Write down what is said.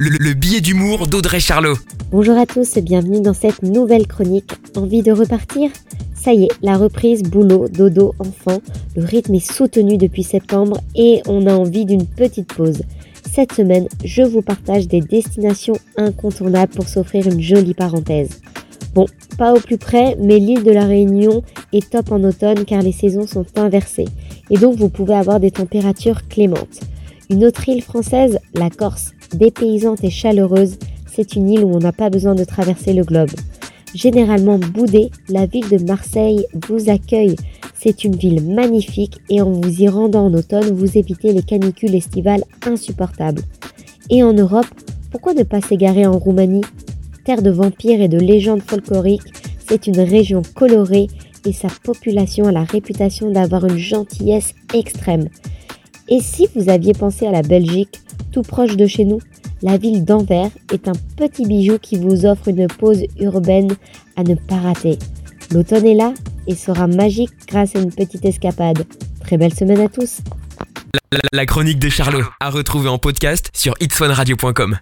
le, le billet d'humour d'Audrey Charlot. Bonjour à tous et bienvenue dans cette nouvelle chronique. Envie de repartir? Ça y est, la reprise boulot, dodo, enfant. Le rythme est soutenu depuis septembre et on a envie d'une petite pause. Cette semaine, je vous partage des destinations incontournables pour s'offrir une jolie parenthèse. Bon, pas au plus près, mais l'île de la Réunion est top en automne car les saisons sont inversées et donc vous pouvez avoir des températures clémentes. Une autre île française, la Corse, dépaysante et chaleureuse, c'est une île où on n'a pas besoin de traverser le globe. Généralement boudée, la ville de Marseille vous accueille. C'est une ville magnifique et en vous y rendant en automne, vous évitez les canicules estivales insupportables. Et en Europe, pourquoi ne pas s'égarer en Roumanie? Terre de vampires et de légendes folkloriques, c'est une région colorée et sa population a la réputation d'avoir une gentillesse extrême. Et si vous aviez pensé à la Belgique, tout proche de chez nous, la ville d'Anvers est un petit bijou qui vous offre une pause urbaine à ne pas rater. L'automne est là et sera magique grâce à une petite escapade. Très belle semaine à tous. La, chronique de Charlot, à retrouver en podcast sur itswanradio.com.